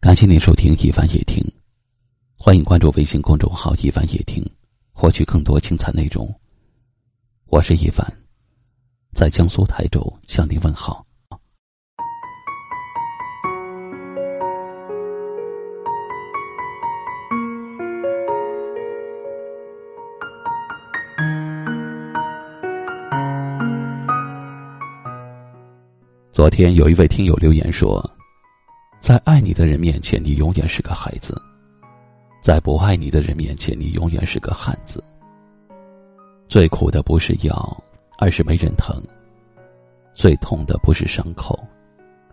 感谢您收听《一凡夜听》，欢迎关注微信公众号“一凡夜听”，获取更多精彩内容。我是一凡，在江苏台州向您问好。昨天有一位听友留言说。在爱你的人面前，你永远是个孩子；在不爱你的人面前，你永远是个汉子。最苦的不是药，而是没人疼；最痛的不是伤口，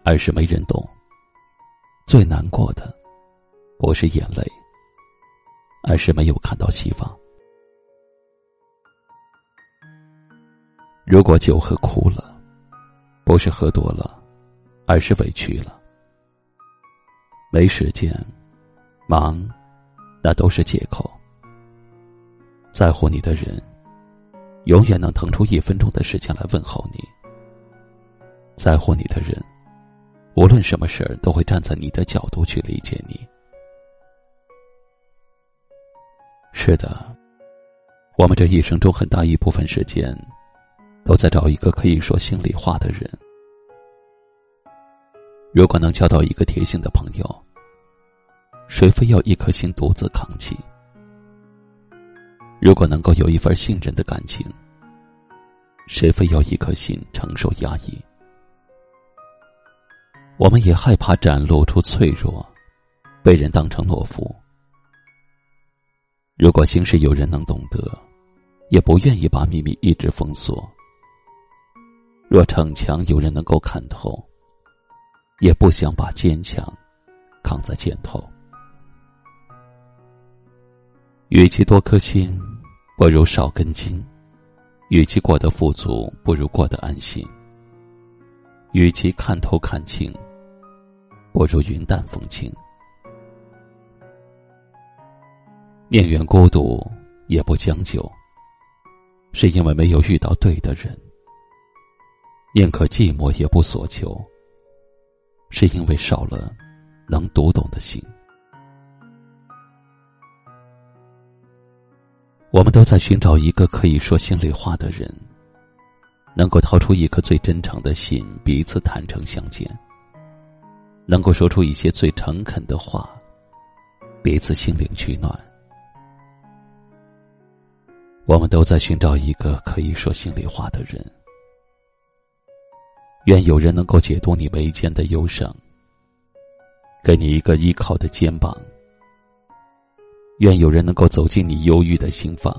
而是没人懂；最难过的不是眼泪，而是没有看到希望。如果酒喝哭了，不是喝多了，而是委屈了。没时间，忙，那都是借口。在乎你的人，永远能腾出一分钟的时间来问候你。在乎你的人，无论什么事儿都会站在你的角度去理解你。是的，我们这一生中很大一部分时间，都在找一个可以说心里话的人。如果能交到一个贴心的朋友，谁非要一颗心独自扛起？如果能够有一份信任的感情，谁非要一颗心承受压抑？我们也害怕展露出脆弱，被人当成懦夫。如果心事有人能懂得，也不愿意把秘密一直封锁。若逞强有人能够看透，也不想把坚强扛在肩头。与其多颗心，不如少根筋；与其过得富足，不如过得安心；与其看透看清，不如云淡风轻。宁愿孤独，也不将就，是因为没有遇到对的人；宁可寂寞，也不索求，是因为少了能读懂的心。我们都在寻找一个可以说心里话的人，能够掏出一颗最真诚的心，彼此坦诚相见；能够说出一些最诚恳的话，彼此心灵取暖。我们都在寻找一个可以说心里话的人，愿有人能够解读你眉间的忧伤，给你一个依靠的肩膀。愿有人能够走进你忧郁的心房，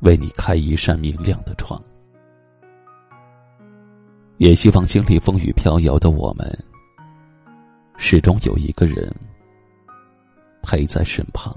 为你开一扇明亮的窗。也希望经历风雨飘摇的我们，始终有一个人陪在身旁。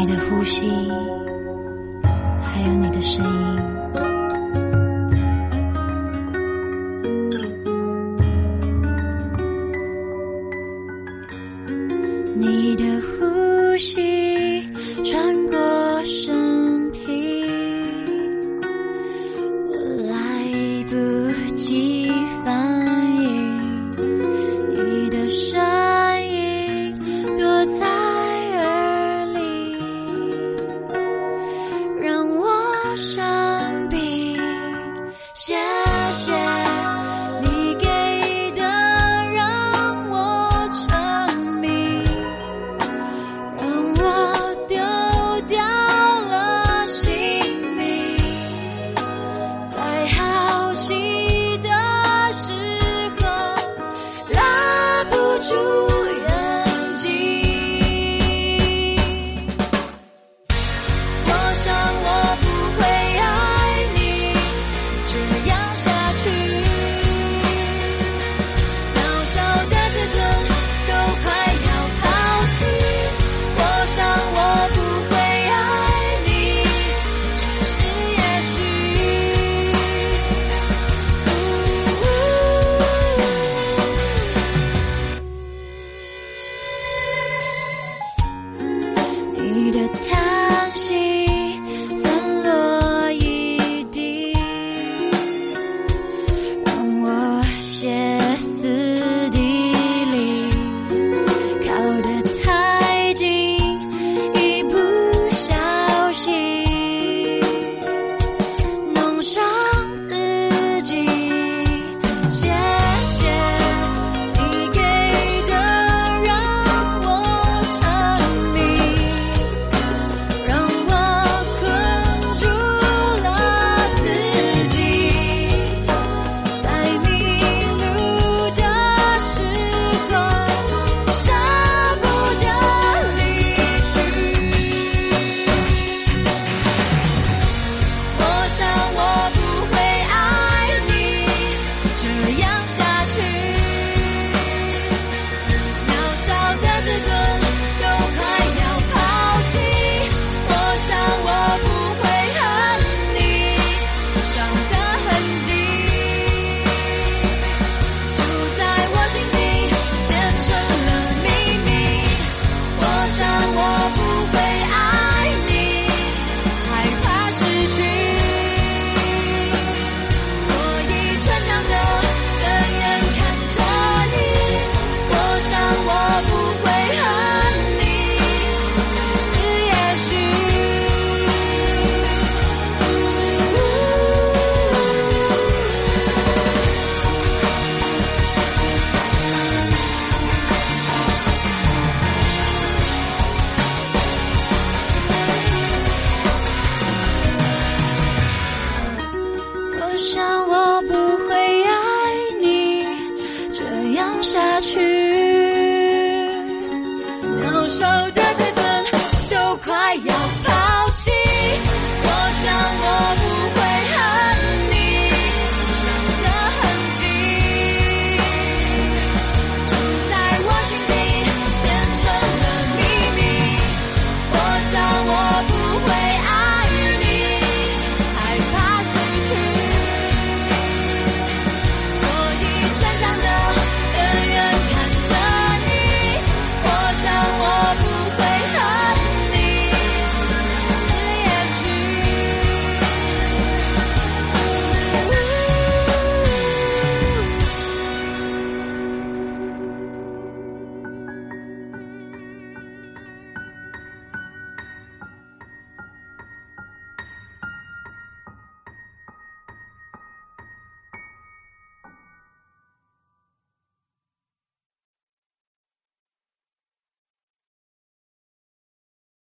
你的呼吸，还有你的声音。你的呼吸想烧掉，